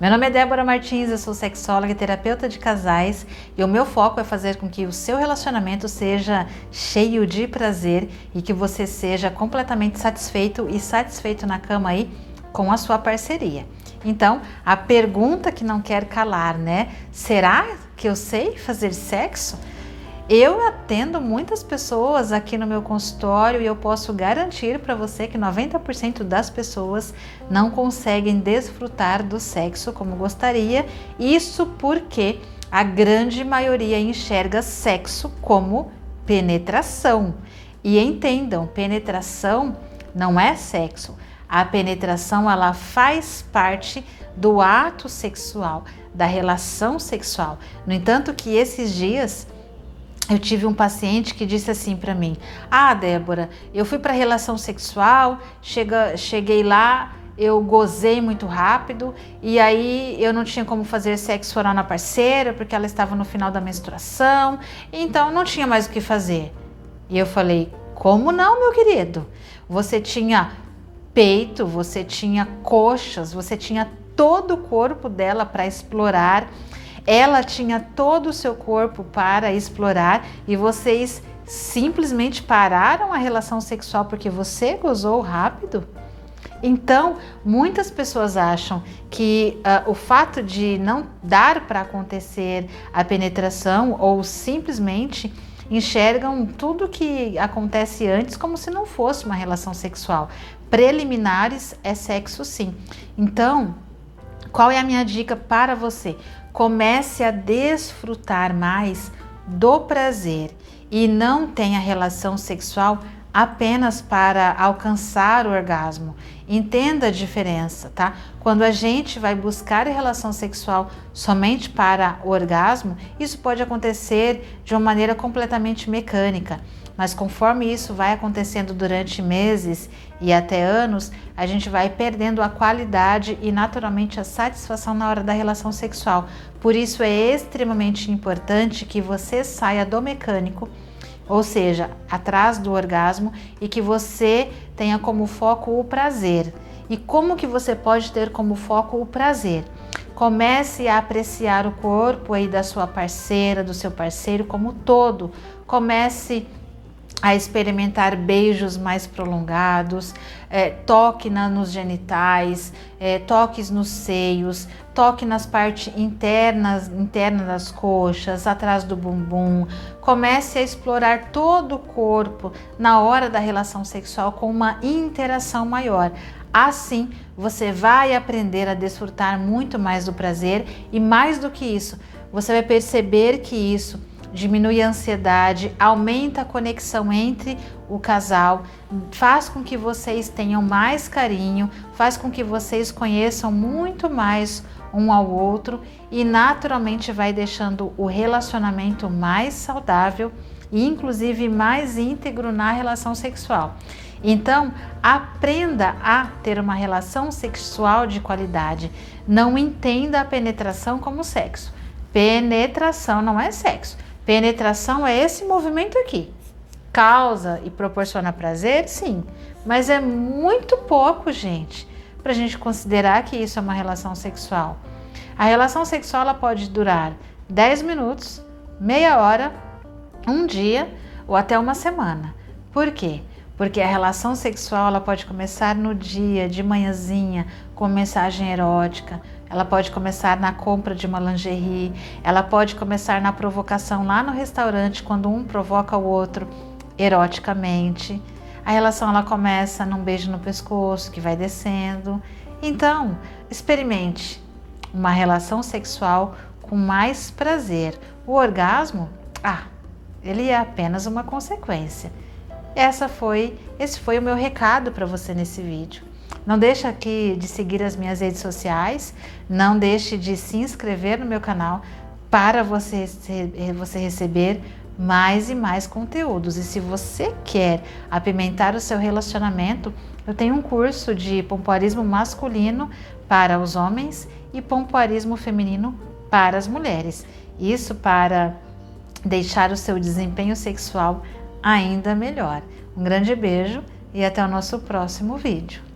Meu nome é Débora Martins, eu sou sexóloga e terapeuta de casais e o meu foco é fazer com que o seu relacionamento seja cheio de prazer e que você seja completamente satisfeito e satisfeito na cama aí com a sua parceria. Então, a pergunta que não quer calar, né? Será que eu sei fazer sexo? Eu atendo muitas pessoas aqui no meu consultório e eu posso garantir para você que 90% das pessoas não conseguem desfrutar do sexo como gostaria. Isso porque a grande maioria enxerga sexo como penetração. E entendam, penetração não é sexo. A penetração ela faz parte do ato sexual, da relação sexual. No entanto, que esses dias eu tive um paciente que disse assim para mim: Ah, Débora, eu fui para relação sexual, chega, cheguei lá, eu gozei muito rápido e aí eu não tinha como fazer sexo oral na parceira porque ela estava no final da menstruação, então não tinha mais o que fazer. E eu falei: Como não, meu querido? Você tinha peito, você tinha coxas, você tinha todo o corpo dela para explorar ela tinha todo o seu corpo para explorar e vocês simplesmente pararam a relação sexual porque você gozou rápido? Então, muitas pessoas acham que uh, o fato de não dar para acontecer a penetração ou simplesmente enxergam tudo que acontece antes como se não fosse uma relação sexual. Preliminares é sexo sim. Então, qual é a minha dica para você? Comece a desfrutar mais do prazer e não tenha relação sexual apenas para alcançar o orgasmo. Entenda a diferença, tá? Quando a gente vai buscar relação sexual somente para o orgasmo, isso pode acontecer de uma maneira completamente mecânica. Mas conforme isso vai acontecendo durante meses e até anos, a gente vai perdendo a qualidade e naturalmente a satisfação na hora da relação sexual. Por isso é extremamente importante que você saia do mecânico, ou seja, atrás do orgasmo e que você tenha como foco o prazer. E como que você pode ter como foco o prazer? Comece a apreciar o corpo aí da sua parceira, do seu parceiro como todo. Comece a experimentar beijos mais prolongados, é, toque na, nos genitais, é, toques nos seios, toque nas partes internas, internas das coxas, atrás do bumbum. Comece a explorar todo o corpo na hora da relação sexual com uma interação maior. Assim, você vai aprender a desfrutar muito mais do prazer e mais do que isso, você vai perceber que isso diminui a ansiedade, aumenta a conexão entre o casal, faz com que vocês tenham mais carinho, faz com que vocês conheçam muito mais um ao outro e naturalmente vai deixando o relacionamento mais saudável e inclusive mais íntegro na relação sexual. Então, aprenda a ter uma relação sexual de qualidade. Não entenda a penetração como sexo. Penetração não é sexo. Penetração é esse movimento aqui. Causa e proporciona prazer? Sim, mas é muito pouco, gente, para a gente considerar que isso é uma relação sexual. A relação sexual ela pode durar 10 minutos, meia hora, um dia ou até uma semana. Por quê? Porque a relação sexual ela pode começar no dia, de manhãzinha, com mensagem erótica, ela pode começar na compra de uma lingerie, ela pode começar na provocação lá no restaurante, quando um provoca o outro eroticamente. A relação ela começa num beijo no pescoço que vai descendo. Então, experimente uma relação sexual com mais prazer. O orgasmo, ah, ele é apenas uma consequência. Essa foi, esse foi o meu recado para você nesse vídeo. Não deixe aqui de seguir as minhas redes sociais, não deixe de se inscrever no meu canal para você, você receber mais e mais conteúdos. E se você quer apimentar o seu relacionamento, eu tenho um curso de pompoarismo masculino para os homens e pompoarismo feminino para as mulheres. Isso para deixar o seu desempenho sexual ainda melhor. Um grande beijo e até o nosso próximo vídeo.